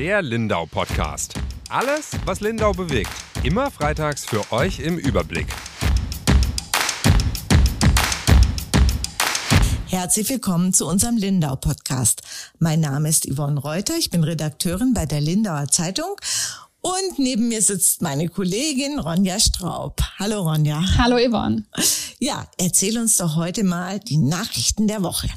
der Lindau Podcast. Alles, was Lindau bewegt. Immer freitags für euch im Überblick. Herzlich willkommen zu unserem Lindau Podcast. Mein Name ist Yvonne Reuter, ich bin Redakteurin bei der Lindauer Zeitung und neben mir sitzt meine Kollegin Ronja Straub. Hallo Ronja. Hallo Yvonne. Ja, erzähl uns doch heute mal die Nachrichten der Woche.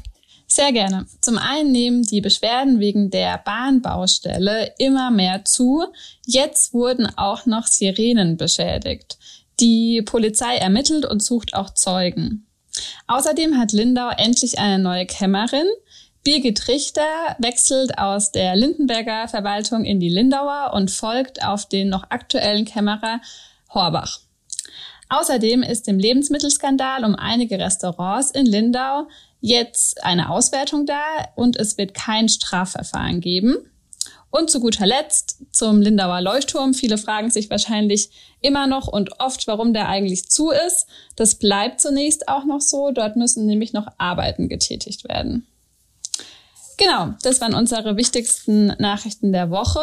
Sehr gerne. Zum einen nehmen die Beschwerden wegen der Bahnbaustelle immer mehr zu. Jetzt wurden auch noch Sirenen beschädigt. Die Polizei ermittelt und sucht auch Zeugen. Außerdem hat Lindau endlich eine neue Kämmerin. Birgit Richter wechselt aus der Lindenberger Verwaltung in die Lindauer und folgt auf den noch aktuellen Kämmerer Horbach. Außerdem ist im Lebensmittelskandal um einige Restaurants in Lindau jetzt eine Auswertung da und es wird kein Strafverfahren geben. Und zu guter Letzt zum Lindauer Leuchtturm. Viele fragen sich wahrscheinlich immer noch und oft, warum der eigentlich zu ist. Das bleibt zunächst auch noch so. Dort müssen nämlich noch Arbeiten getätigt werden. Genau, das waren unsere wichtigsten Nachrichten der Woche.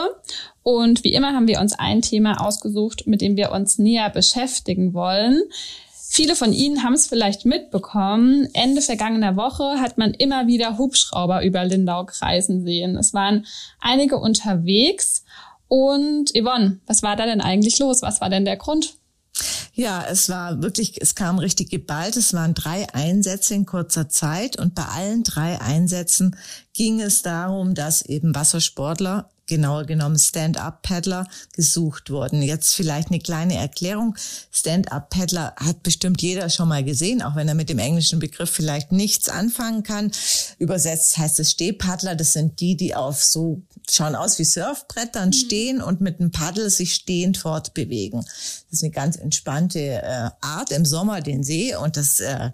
Und wie immer haben wir uns ein Thema ausgesucht, mit dem wir uns näher beschäftigen wollen. Viele von Ihnen haben es vielleicht mitbekommen. Ende vergangener Woche hat man immer wieder Hubschrauber über Lindau kreisen sehen. Es waren einige unterwegs. Und Yvonne, was war da denn eigentlich los? Was war denn der Grund? Ja, es war wirklich, es kam richtig geballt. Es waren drei Einsätze in kurzer Zeit und bei allen drei Einsätzen ging es darum, dass eben Wassersportler genauer genommen Stand-up-Paddler gesucht wurden. Jetzt vielleicht eine kleine Erklärung. Stand-up-Paddler hat bestimmt jeder schon mal gesehen, auch wenn er mit dem englischen Begriff vielleicht nichts anfangen kann. Übersetzt heißt es Stehpaddler. Das sind die, die auf so schauen aus wie Surfbrettern mhm. stehen und mit einem Paddel sich stehend fortbewegen. Das ist eine ganz entspannte äh, Art im Sommer den See und das äh,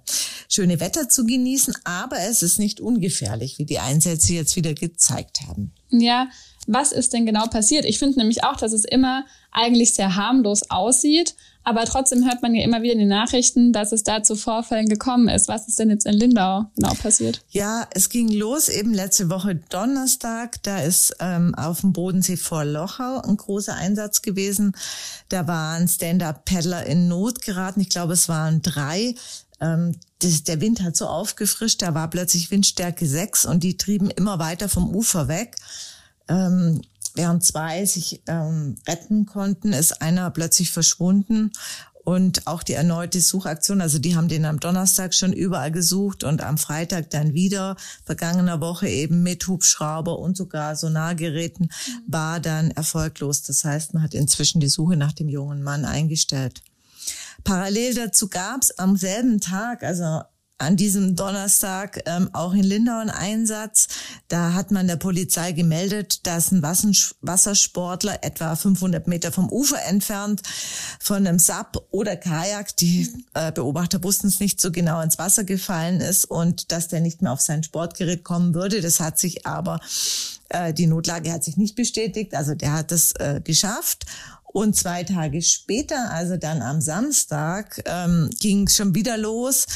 schöne Wetter zu genießen, aber es ist nicht ungefährlich, wie die Einsätze jetzt wieder gezeigt haben. Ja, was ist denn genau passiert? Ich finde nämlich auch, dass es immer eigentlich sehr harmlos aussieht, aber trotzdem hört man ja immer wieder in den Nachrichten, dass es da zu Vorfällen gekommen ist. Was ist denn jetzt in Lindau genau passiert? Ja, es ging los eben letzte Woche Donnerstag. Da ist ähm, auf dem Bodensee vor Lochau ein großer Einsatz gewesen. Da waren Stand-up-Paddler in Not geraten. Ich glaube, es waren drei. Ähm, das, der Wind hat so aufgefrischt, da war plötzlich Windstärke 6 und die trieben immer weiter vom Ufer weg. Ähm, während zwei sich ähm, retten konnten, ist einer plötzlich verschwunden. Und auch die erneute Suchaktion, also die haben den am Donnerstag schon überall gesucht und am Freitag dann wieder, vergangener Woche eben mit Hubschrauber und sogar Sonargeräten, war dann erfolglos. Das heißt, man hat inzwischen die Suche nach dem jungen Mann eingestellt. Parallel dazu gab es am selben Tag, also an diesem Donnerstag ähm, auch in Lindau einen Einsatz. Da hat man der Polizei gemeldet, dass ein Wassersportler etwa 500 Meter vom Ufer entfernt von einem SAP oder Kajak, die äh, Beobachter wussten es nicht so genau, ins Wasser gefallen ist und dass der nicht mehr auf sein Sportgerät kommen würde. Das hat sich aber, äh, die Notlage hat sich nicht bestätigt. Also der hat es äh, geschafft. Und zwei Tage später, also dann am Samstag, ähm, ging es schon wieder los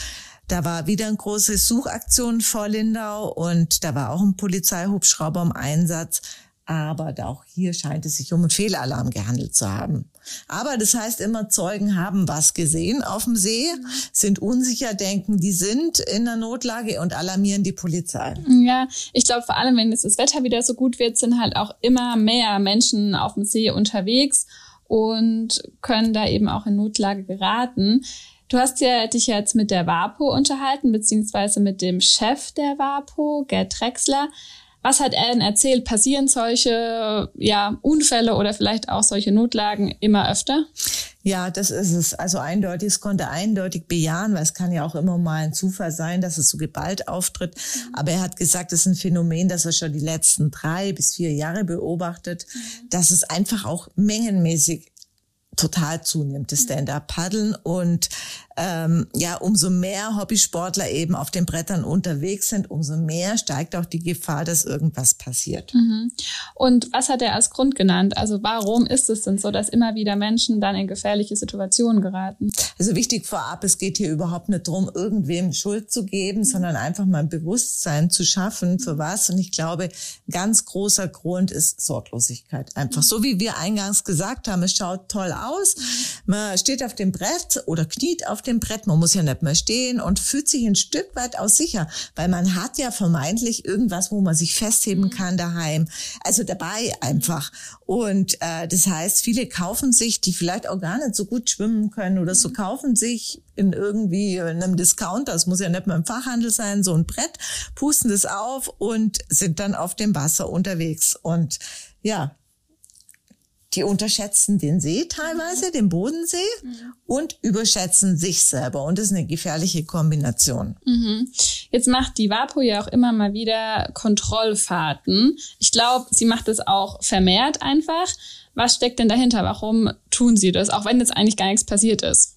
da war wieder eine große Suchaktion vor Lindau und da war auch ein Polizeihubschrauber im Einsatz. Aber auch hier scheint es sich um einen Fehlalarm gehandelt zu haben. Aber das heißt immer, Zeugen haben was gesehen auf dem See, sind unsicher, denken, die sind in der Notlage und alarmieren die Polizei. Ja, ich glaube vor allem, wenn jetzt das Wetter wieder so gut wird, sind halt auch immer mehr Menschen auf dem See unterwegs und können da eben auch in Notlage geraten. Du hast ja dich jetzt mit der WAPO unterhalten, beziehungsweise mit dem Chef der WAPO, Gerd Drexler. Was hat er denn erzählt? Passieren solche ja, Unfälle oder vielleicht auch solche Notlagen immer öfter? Ja, das ist es. Also eindeutig, es konnte eindeutig bejahen, weil es kann ja auch immer mal ein Zufall sein, dass es so geballt auftritt. Mhm. Aber er hat gesagt, es ist ein Phänomen, das er schon die letzten drei bis vier Jahre beobachtet, mhm. dass es einfach auch mengenmäßig total zunimmt, das Stand-up-Paddeln. Und ähm, ja, umso mehr Hobbysportler eben auf den Brettern unterwegs sind, umso mehr steigt auch die Gefahr, dass irgendwas passiert. Mhm. Und was hat er als Grund genannt? Also warum ist es denn so, dass immer wieder Menschen dann in gefährliche Situationen geraten? Also wichtig vorab, es geht hier überhaupt nicht darum, irgendwem Schuld zu geben, sondern einfach mal ein Bewusstsein zu schaffen, für was. Und ich glaube, ganz großer Grund ist Sorglosigkeit. Einfach so, wie wir eingangs gesagt haben, es schaut toll aus. Man steht auf dem Brett oder kniet auf dem Brett. Man muss ja nicht mehr stehen und fühlt sich ein Stück weit auch sicher, weil man hat ja vermeintlich irgendwas, wo man sich festheben kann daheim. Also dabei einfach. Und äh, das heißt, viele kaufen sich, die vielleicht auch gar nicht so gut schwimmen können oder so, kaufen sich in irgendwie in einem Discounter, das muss ja nicht mal im Fachhandel sein, so ein Brett, pusten das auf und sind dann auf dem Wasser unterwegs. Und ja, die unterschätzen den See teilweise, den Bodensee, mhm. und überschätzen sich selber. Und das ist eine gefährliche Kombination. Mhm. Jetzt macht die WAPO ja auch immer mal wieder Kontrollfahrten. Ich glaube, sie macht es auch vermehrt einfach. Was steckt denn dahinter? Warum tun sie das, auch wenn jetzt eigentlich gar nichts passiert ist?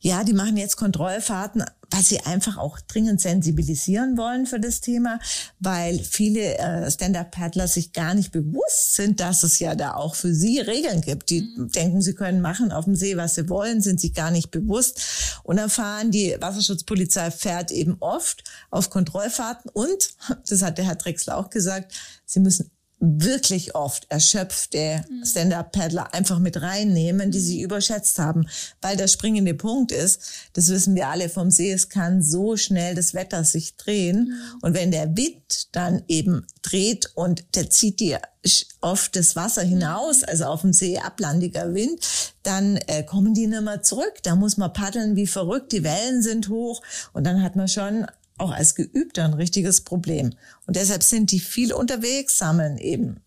Ja, die machen jetzt Kontrollfahrten, weil sie einfach auch dringend sensibilisieren wollen für das Thema, weil viele äh, Stand-up-Paddler sich gar nicht bewusst sind, dass es ja da auch für sie Regeln gibt. Die mhm. denken, sie können machen auf dem See, was sie wollen, sind sich gar nicht bewusst und erfahren, die Wasserschutzpolizei fährt eben oft auf Kontrollfahrten und, das hat der Herr Drechsler auch gesagt, sie müssen wirklich oft erschöpfte mhm. Stand-up-Paddler einfach mit reinnehmen, die sie überschätzt haben. Weil der springende Punkt ist, das wissen wir alle vom See, es kann so schnell das Wetter sich drehen. Mhm. Und wenn der Wind dann eben dreht und der zieht dir oft das Wasser hinaus, also auf dem See ablandiger Wind, dann äh, kommen die nicht mehr zurück. Da muss man paddeln wie verrückt, die Wellen sind hoch und dann hat man schon auch als Geübter ein richtiges Problem. Und deshalb sind die viel unterwegs, sammeln eben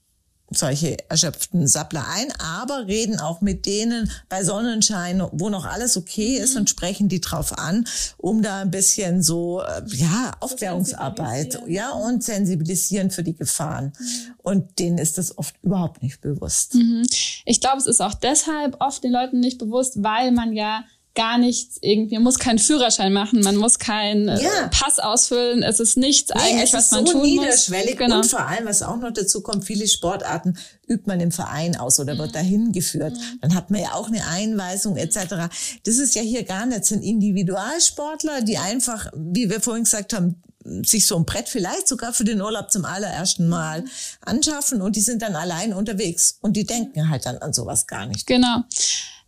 solche erschöpften Sappler ein, aber reden auch mit denen bei Sonnenschein, wo noch alles okay ist und sprechen die drauf an, um da ein bisschen so, äh, ja, Aufklärungsarbeit, ja, und sensibilisieren für die Gefahren. Mhm. Und denen ist das oft überhaupt nicht bewusst. Mhm. Ich glaube, es ist auch deshalb oft den Leuten nicht bewusst, weil man ja gar nichts irgendwie, man muss keinen Führerschein machen, man muss keinen äh, ja. Pass ausfüllen, es ist nichts nee, eigentlich, was man so tun niederschwellig muss. Genau. Und vor allem, was auch noch dazu kommt, viele Sportarten übt man im Verein aus oder wird mhm. dahin geführt. Mhm. Dann hat man ja auch eine Einweisung etc. Das ist ja hier gar nicht, das sind Individualsportler, die einfach, wie wir vorhin gesagt haben, sich so ein Brett vielleicht sogar für den Urlaub zum allerersten Mal anschaffen und die sind dann allein unterwegs und die denken halt dann an sowas gar nicht. Genau.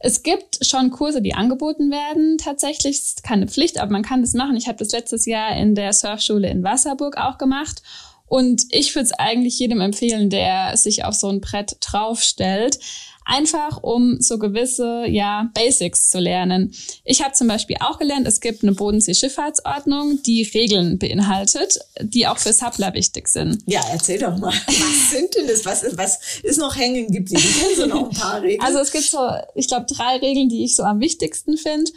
Es gibt schon Kurse, die angeboten werden. Tatsächlich ist keine Pflicht, aber man kann das machen. Ich habe das letztes Jahr in der Surfschule in Wasserburg auch gemacht. Und ich würde es eigentlich jedem empfehlen, der sich auf so ein Brett draufstellt einfach um so gewisse ja Basics zu lernen. Ich habe zum Beispiel auch gelernt, es gibt eine Bodensee-Schifffahrtsordnung, die Regeln beinhaltet, die auch für Suppler wichtig sind. Ja, erzähl doch mal. Was sind denn das? Was ist, was ist noch hängen geblieben? Du noch ein paar Regeln? Also es gibt so, ich glaube, drei Regeln, die ich so am wichtigsten finde.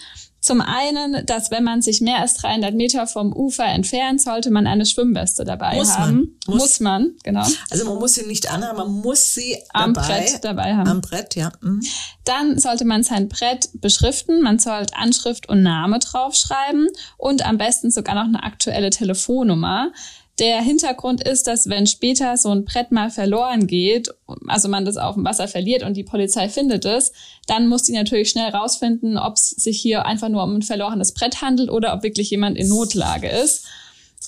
Zum einen, dass wenn man sich mehr als 300 Meter vom Ufer entfernt, sollte man eine Schwimmweste dabei muss haben. Man. Muss. muss man, genau. Also man muss sie nicht anhaben, man muss sie am dabei, Brett dabei haben. Am Brett, ja. Mhm. Dann sollte man sein Brett beschriften. Man sollte Anschrift und Name draufschreiben und am besten sogar noch eine aktuelle Telefonnummer. Der Hintergrund ist, dass wenn später so ein Brett mal verloren geht, also man das auf dem Wasser verliert und die Polizei findet es, dann muss die natürlich schnell rausfinden, ob es sich hier einfach nur um ein verlorenes Brett handelt oder ob wirklich jemand in Notlage ist.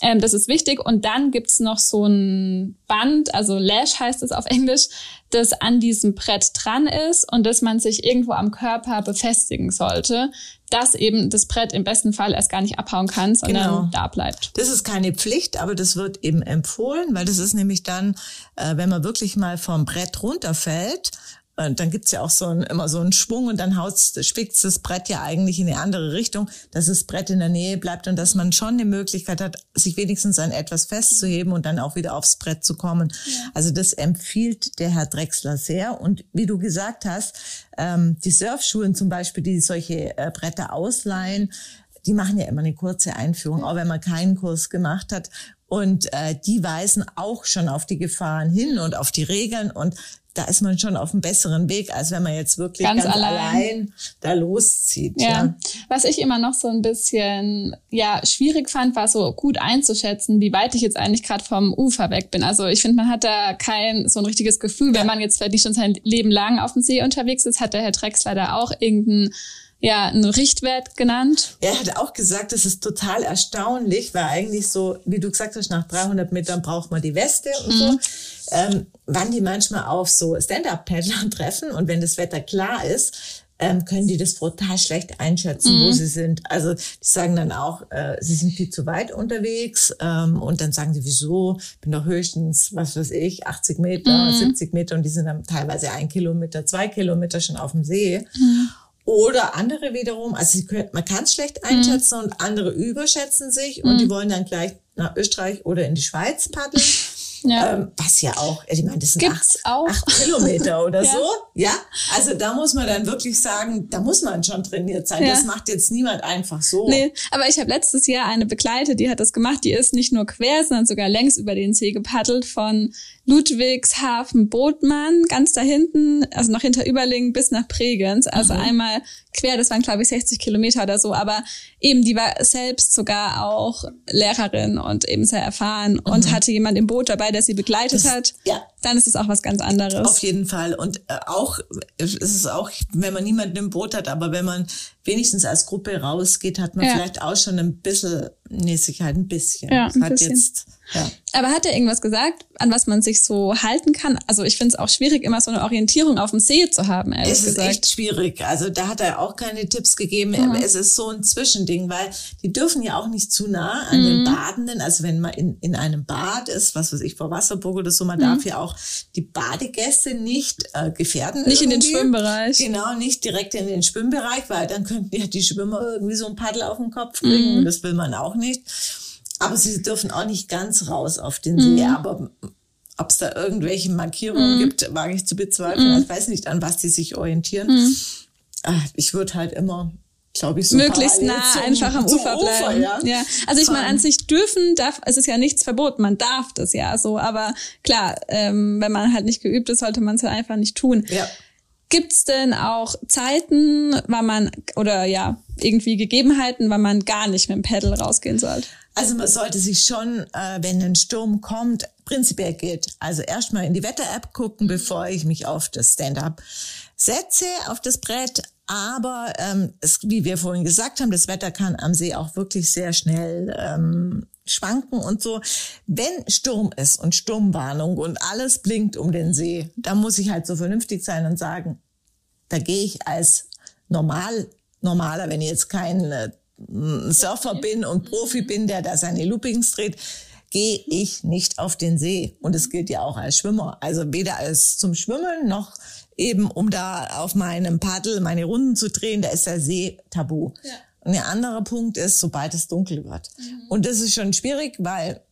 Ähm, das ist wichtig. Und dann gibt's noch so ein Band, also Lash heißt es auf Englisch, das an diesem Brett dran ist und das man sich irgendwo am Körper befestigen sollte, dass eben das Brett im besten Fall erst gar nicht abhauen kann, sondern genau. da bleibt. Das ist keine Pflicht, aber das wird eben empfohlen, weil das ist nämlich dann, äh, wenn man wirklich mal vom Brett runterfällt, und dann gibt's ja auch so ein, immer so einen Schwung und dann haut's, das Brett ja eigentlich in eine andere Richtung, dass das Brett in der Nähe bleibt und dass man schon die Möglichkeit hat, sich wenigstens an etwas festzuheben und dann auch wieder aufs Brett zu kommen. Ja. Also das empfiehlt der Herr Drechsler sehr. Und wie du gesagt hast, ähm, die Surfschulen zum Beispiel, die solche äh, Bretter ausleihen, die machen ja immer eine kurze Einführung, auch wenn man keinen Kurs gemacht hat. Und äh, die weisen auch schon auf die Gefahren hin und auf die Regeln. Und da ist man schon auf einem besseren Weg, als wenn man jetzt wirklich ganz, ganz allein. allein. da loszieht. Ja. ja. Was ich immer noch so ein bisschen ja schwierig fand, war so gut einzuschätzen, wie weit ich jetzt eigentlich gerade vom Ufer weg bin. Also ich finde, man hat da kein so ein richtiges Gefühl, wenn man jetzt vielleicht nicht schon sein Leben lang auf dem See unterwegs ist, hat der Herr Drexler da auch irgendein ja, einen Richtwert genannt. Er hat auch gesagt, das ist total erstaunlich, weil eigentlich so, wie du gesagt hast, nach 300 Metern braucht man die Weste und mhm. so. Ähm, wann die manchmal auf so Stand-Up-Paddlern treffen und wenn das Wetter klar ist, ähm, können die das brutal schlecht einschätzen, mhm. wo sie sind. Also die sagen dann auch, äh, sie sind viel zu weit unterwegs ähm, und dann sagen sie, wieso? Bin doch höchstens, was weiß ich, 80 Meter, mhm. 70 Meter und die sind dann teilweise ein Kilometer, zwei Kilometer schon auf dem See. Mhm. Oder andere wiederum, also können, man kann es schlecht einschätzen mhm. und andere überschätzen sich und die mhm. wollen dann gleich nach Österreich oder in die Schweiz paddeln. Ja. Ähm, was ja auch, ich meine, das sind acht, acht, Kilometer oder ja. so. Ja, also da muss man dann wirklich sagen, da muss man schon trainiert sein. Ja. Das macht jetzt niemand einfach so. Nee, aber ich habe letztes Jahr eine Begleite, die hat das gemacht. Die ist nicht nur quer, sondern sogar längs über den See gepaddelt von Ludwigshafen Botmann, ganz da hinten, also noch hinter Überlingen bis nach Bregenz. Also mhm. einmal quer, das waren glaube ich 60 Kilometer oder so, aber eben die war selbst sogar auch Lehrerin und eben sehr erfahren mhm. und hatte jemand im Boot dabei, der sie begleitet das, hat. Ja. Dann ist es auch was ganz anderes. Auf jeden Fall. Und äh, auch, es ist auch, wenn man niemanden im Boot hat, aber wenn man wenigstens als Gruppe rausgeht, hat man ja. vielleicht auch schon ein bisschen, nee, Sicherheit ein bisschen. Ja, ein hat bisschen. jetzt ja. Aber hat er irgendwas gesagt, an was man sich so halten kann? Also ich finde es auch schwierig, immer so eine Orientierung auf dem See zu haben, ehrlich es gesagt. Es ist echt schwierig. Also da hat er auch keine Tipps gegeben. Mhm. Es ist so ein Zwischending, weil die dürfen ja auch nicht zu nah an mhm. den Badenden. Also wenn man in, in einem Bad ist, was weiß ich, vor Wasserburg oder so, man mhm. darf ja auch die Badegäste nicht äh, gefährden. Nicht irgendwie. in den Schwimmbereich. Genau, nicht direkt in den Schwimmbereich, weil dann könnten ja die Schwimmer irgendwie so ein Paddel auf den Kopf kriegen. Mhm. Das will man auch nicht. Aber sie dürfen auch nicht ganz raus auf den See. Mhm. Aber ob es da irgendwelche Markierungen mhm. gibt, wage ich zu bezweifeln. Mhm. Ich weiß nicht, an was die sich orientieren. Mhm. Ah, ich würde halt immer glaube ich, so möglichst nah zum, einfach am Ufer bleiben. Ufer, ja. ja. Also ich meine, an sich dürfen darf, es ist ja nichts verboten, man darf das ja so, aber klar, ähm, wenn man halt nicht geübt ist, sollte man es ja einfach nicht tun. Ja. Gibt's denn auch Zeiten, wann man oder ja irgendwie Gegebenheiten, wann man gar nicht mit dem Pedal rausgehen sollte? Also man sollte sich schon, äh, wenn ein Sturm kommt, prinzipiell geht. Also erstmal in die Wetter-App gucken, bevor ich mich auf das Stand-up setze, auf das Brett. Aber ähm, es, wie wir vorhin gesagt haben, das Wetter kann am See auch wirklich sehr schnell ähm, schwanken und so. Wenn Sturm ist und Sturmwarnung und alles blinkt um den See, dann muss ich halt so vernünftig sein und sagen, da gehe ich als normal normaler, wenn ich jetzt kein äh, Surfer bin und Profi bin, der da seine Loopings dreht, gehe ich nicht auf den See. Und es gilt ja auch als Schwimmer. Also weder als zum Schwimmen noch eben, um da auf meinem Paddel meine Runden zu drehen, da ist der See tabu. Ja. Und der andere Punkt ist, sobald es dunkel wird. Mhm. Und das ist schon schwierig, weil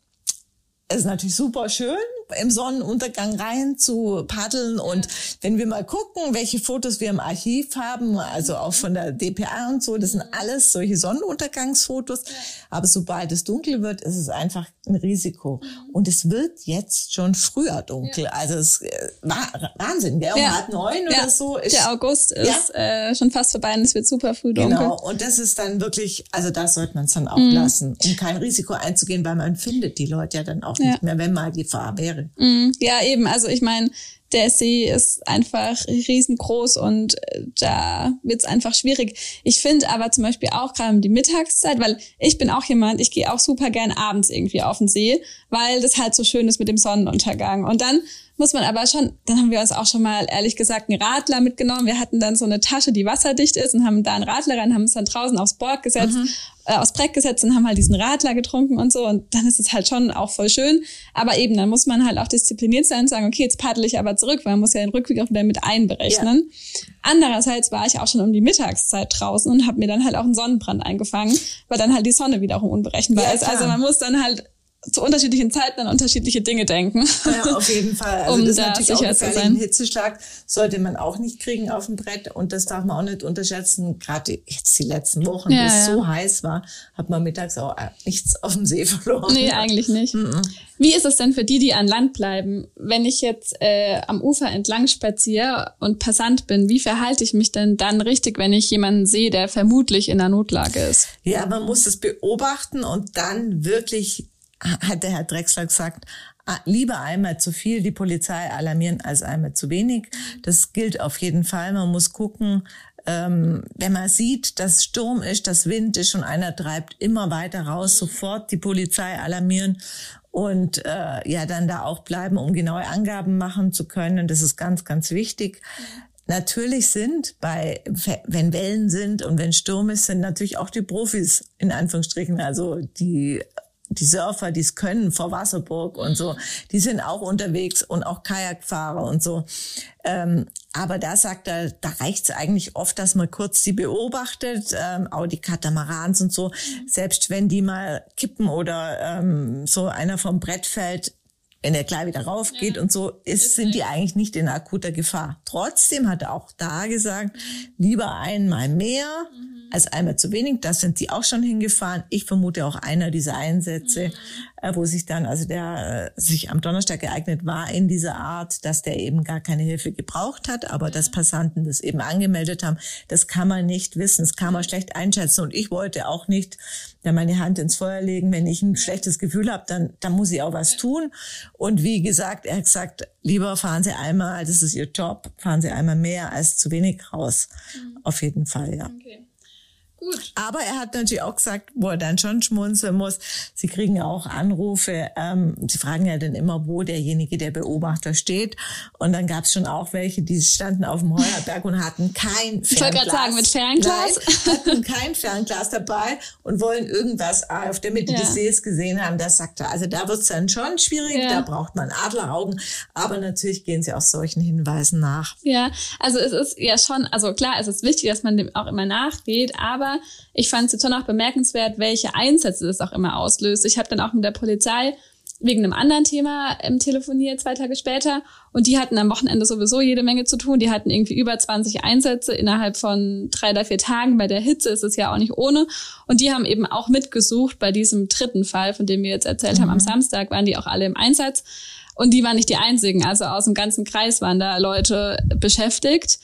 es ist natürlich super schön, im Sonnenuntergang rein zu paddeln. Und wenn wir mal gucken, welche Fotos wir im Archiv haben, also auch von der DPA und so, das sind alles solche Sonnenuntergangsfotos. Aber sobald es dunkel wird, ist es einfach ein Risiko. Und es wird jetzt schon früher dunkel. Also es äh, war Wahnsinn, gell? Um ja. halb neun ja. oder so. Ist, der August ist äh, schon fast vorbei und es wird super früh dunkel. Genau. Und das ist dann wirklich, also da sollte man es dann auch mhm. lassen, um kein Risiko einzugehen, weil man findet die Leute ja dann auch nicht mehr, wenn mal Gefahr wäre wäre. Mm, ja, eben. Also ich meine, der See ist einfach riesengroß und äh, da wird es einfach schwierig. Ich finde aber zum Beispiel auch gerade die Mittagszeit, weil ich bin auch jemand, ich gehe auch super gern abends irgendwie auf den See, weil das halt so schön ist mit dem Sonnenuntergang. Und dann muss man aber schon, dann haben wir uns auch schon mal ehrlich gesagt einen Radler mitgenommen. Wir hatten dann so eine Tasche, die wasserdicht ist und haben da einen Radler rein, haben uns dann draußen aufs Board gesetzt, mhm. Äh, aufs Brett gesetzt und haben halt diesen Radler getrunken und so. Und dann ist es halt schon auch voll schön. Aber eben, dann muss man halt auch diszipliniert sein und sagen, okay, jetzt paddle ich aber zurück, weil man muss ja den Rückweg auch wieder mit einberechnen. Ja. Andererseits war ich auch schon um die Mittagszeit draußen und habe mir dann halt auch einen Sonnenbrand eingefangen, weil dann halt die Sonne wiederum unberechenbar ja, ist. Also man muss dann halt zu unterschiedlichen Zeiten an unterschiedliche Dinge denken. Ja, auf jeden Fall. Also um das da natürlich sicher auch zu sein. Hitzeschlag sollte man auch nicht kriegen auf dem Brett und das darf man auch nicht unterschätzen. Gerade jetzt die letzten Wochen, ja, wo es ja. so heiß war, hat man mittags auch nichts auf dem See verloren. Nee, eigentlich nicht. Mhm. Wie ist es denn für die, die an Land bleiben? Wenn ich jetzt äh, am Ufer entlang spaziere und Passant bin, wie verhalte ich mich denn dann richtig, wenn ich jemanden sehe, der vermutlich in einer Notlage ist? Ja, man muss es beobachten und dann wirklich, hat der Herr Drechsler gesagt, lieber einmal zu viel die Polizei alarmieren als einmal zu wenig. Das gilt auf jeden Fall. Man muss gucken, ähm, wenn man sieht, dass Sturm ist, dass Wind ist und einer treibt immer weiter raus, sofort die Polizei alarmieren und äh, ja dann da auch bleiben, um genaue Angaben machen zu können. Das ist ganz, ganz wichtig. Natürlich sind bei, wenn Wellen sind und wenn Sturm ist, sind natürlich auch die Profis in Anführungsstrichen, also die die Surfer, die es können vor Wasserburg und so, die sind auch unterwegs und auch Kajakfahrer und so. Ähm, aber da sagt er, da reicht es eigentlich oft, dass man kurz die beobachtet, ähm, auch die Katamarans und so. Selbst wenn die mal kippen oder ähm, so einer vom Brett fällt, wenn er gleich wieder raufgeht ja. und so, ist, sind die eigentlich nicht in akuter Gefahr. Trotzdem hat er auch da gesagt, mhm. lieber einmal mehr. Mhm als einmal zu wenig. Da sind die auch schon hingefahren. Ich vermute auch einer dieser Einsätze, mhm. äh, wo sich dann, also der äh, sich am Donnerstag geeignet war in dieser Art, dass der eben gar keine Hilfe gebraucht hat, aber dass Passanten das eben angemeldet haben. Das kann man nicht wissen. Das kann man schlecht einschätzen. Und ich wollte auch nicht da meine Hand ins Feuer legen. Wenn ich ein schlechtes Gefühl habe, dann, dann muss ich auch was tun. Und wie gesagt, er hat gesagt, lieber fahren Sie einmal, das ist Ihr Job, fahren Sie einmal mehr als zu wenig raus. Mhm. Auf jeden Fall, ja. Okay. Gut. Aber er hat natürlich auch gesagt, wo er dann schon schmunzeln muss, sie kriegen ja auch Anrufe, ähm, sie fragen ja dann immer, wo derjenige, der Beobachter steht. Und dann gab es schon auch welche, die standen auf dem Heuerberg und hatten kein Fernglas. Ich wollte gerade sagen, mit Fernglas? Nein, hatten kein Fernglas dabei und wollen irgendwas auf der Mitte ja. des Sees gesehen haben. Das sagt er. Also da wird es dann schon schwierig, ja. da braucht man Adleraugen. Aber natürlich gehen sie auch solchen Hinweisen nach. Ja, also es ist ja schon, also klar, es ist wichtig, dass man dem auch immer nachgeht, aber aber ich fand es jetzt schon auch bemerkenswert, welche Einsätze das auch immer auslöst. Ich habe dann auch mit der Polizei wegen einem anderen Thema ähm, telefoniert, zwei Tage später. Und die hatten am Wochenende sowieso jede Menge zu tun. Die hatten irgendwie über 20 Einsätze innerhalb von drei oder vier Tagen. Bei der Hitze ist es ja auch nicht ohne. Und die haben eben auch mitgesucht bei diesem dritten Fall, von dem wir jetzt erzählt mhm. haben. Am mhm. Samstag waren die auch alle im Einsatz. Und die waren nicht die einzigen. Also aus dem ganzen Kreis waren da Leute beschäftigt.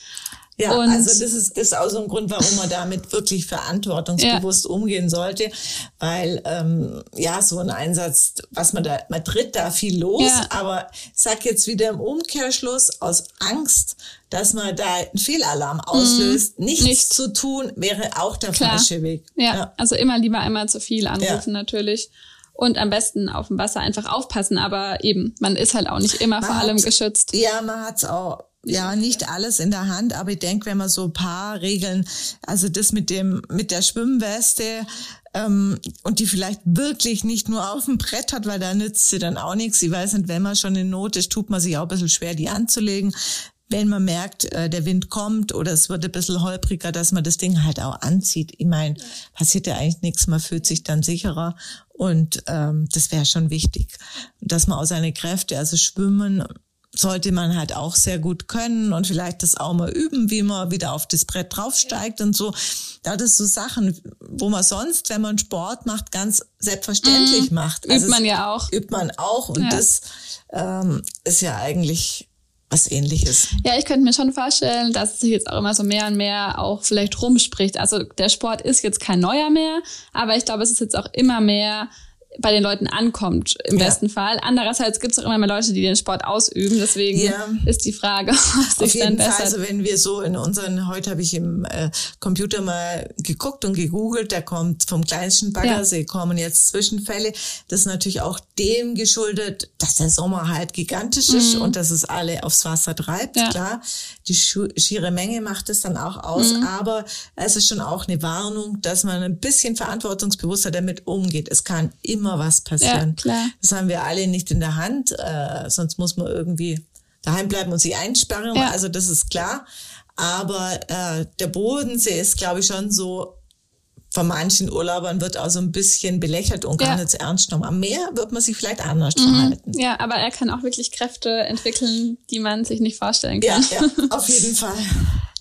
Ja, und also das ist, das ist auch so ein Grund, warum man damit wirklich verantwortungsbewusst ja. umgehen sollte, weil ähm, ja so ein Einsatz, was man da, man tritt da viel los, ja. aber sag jetzt wieder im Umkehrschluss aus Angst, dass man da einen Fehlalarm mhm. auslöst, mhm. nichts, nichts, zu tun, wäre auch der Klar. falsche Weg. Ja. ja. also immer lieber einmal zu viel anrufen natürlich und am besten auf dem Wasser einfach aufpassen. Aber eben, man ist halt auch nicht immer man vor allem geschützt. Ja, man hat's auch ja, nicht alles in der Hand, aber ich denke, wenn man so ein paar Regeln, also das mit dem, mit der Schwimmweste, ähm, und die vielleicht wirklich nicht nur auf dem Brett hat, weil da nützt sie dann auch nichts. Ich weiß nicht, wenn man schon in Not ist, tut man sich auch ein bisschen schwer, die anzulegen. Wenn man merkt, äh, der Wind kommt oder es wird ein bisschen holpriger, dass man das Ding halt auch anzieht. Ich meine, passiert ja eigentlich nichts, man fühlt sich dann sicherer und ähm, das wäre schon wichtig, dass man auch seine Kräfte, also Schwimmen sollte man halt auch sehr gut können und vielleicht das auch mal üben, wie man wieder auf das Brett draufsteigt und so. Da das so Sachen, wo man sonst, wenn man Sport macht, ganz selbstverständlich mm, macht. Also übt man ja auch. Übt man auch und ja. das ähm, ist ja eigentlich was ähnliches. Ja, ich könnte mir schon vorstellen, dass es sich jetzt auch immer so mehr und mehr auch vielleicht rumspricht. Also der Sport ist jetzt kein neuer mehr, aber ich glaube, es ist jetzt auch immer mehr bei den Leuten ankommt, im ja. besten Fall. Andererseits gibt es auch immer mehr Leute, die den Sport ausüben. Deswegen ja. ist die Frage, was sich dann besser. Fall, also wenn wir so in unseren, heute habe ich im äh, Computer mal geguckt und gegoogelt, da kommt vom kleinsten Baggersee ja. kommen jetzt Zwischenfälle. Das ist natürlich auch dem geschuldet, dass der Sommer halt gigantisch ist mhm. und dass es alle aufs Wasser treibt, klar. Die schiere Menge macht es dann auch aus, mhm. aber es ist schon auch eine Warnung, dass man ein bisschen verantwortungsbewusster damit umgeht. Es kann immer immer was passieren. Ja, klar. Das haben wir alle nicht in der Hand, äh, sonst muss man irgendwie daheim bleiben und sie einsperren. Ja. Also das ist klar. Aber äh, der Bodensee ist, glaube ich, schon so von manchen Urlaubern wird auch so ein bisschen belächelt und gar ja. nicht ernst genommen. Am Meer wird man sich vielleicht anders mhm. verhalten. Ja, aber er kann auch wirklich Kräfte entwickeln, die man sich nicht vorstellen kann. Ja, ja auf jeden Fall.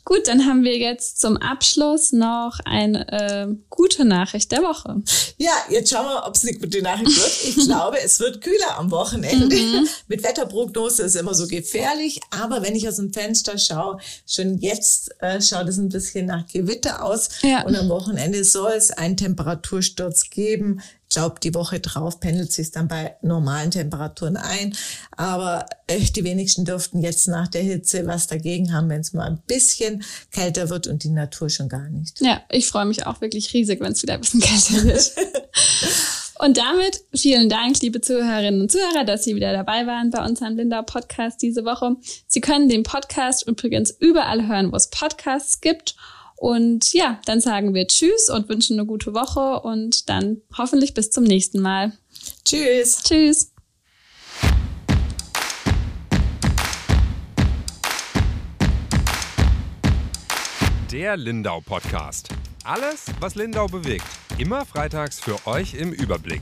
Gut, dann haben wir jetzt zum Abschluss noch eine äh, gute Nachricht der Woche. Ja, jetzt schauen wir, ob es eine gute Nachricht wird. Ich glaube, es wird kühler am Wochenende. Mhm. Mit Wetterprognose ist immer so gefährlich, aber wenn ich aus dem Fenster schaue, schon jetzt äh, schaut es ein bisschen nach Gewitter aus. Ja. Und am Wochenende soll es einen Temperatursturz geben glaube, die Woche drauf pendelt sich dann bei normalen Temperaturen ein. Aber echt die wenigsten dürften jetzt nach der Hitze was dagegen haben, wenn es mal ein bisschen kälter wird und die Natur schon gar nicht. Ja, ich freue mich auch wirklich riesig, wenn es wieder ein bisschen kälter wird. Und damit vielen Dank, liebe Zuhörerinnen und Zuhörer, dass Sie wieder dabei waren bei unserem Linda Podcast diese Woche. Sie können den Podcast übrigens überall hören, wo es Podcasts gibt. Und ja, dann sagen wir Tschüss und wünschen eine gute Woche und dann hoffentlich bis zum nächsten Mal. Tschüss. Tschüss. Der Lindau Podcast. Alles, was Lindau bewegt. Immer freitags für euch im Überblick.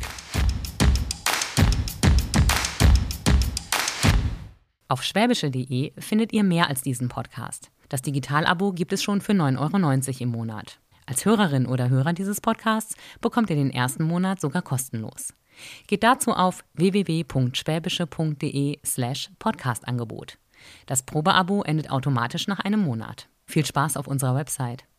Auf schwäbische.de findet ihr mehr als diesen Podcast. Das Digitalabo gibt es schon für 9,90 Euro im Monat. Als Hörerin oder Hörer dieses Podcasts bekommt ihr den ersten Monat sogar kostenlos. Geht dazu auf www.schwäbische.de slash Podcastangebot. Das Probeabo endet automatisch nach einem Monat. Viel Spaß auf unserer Website.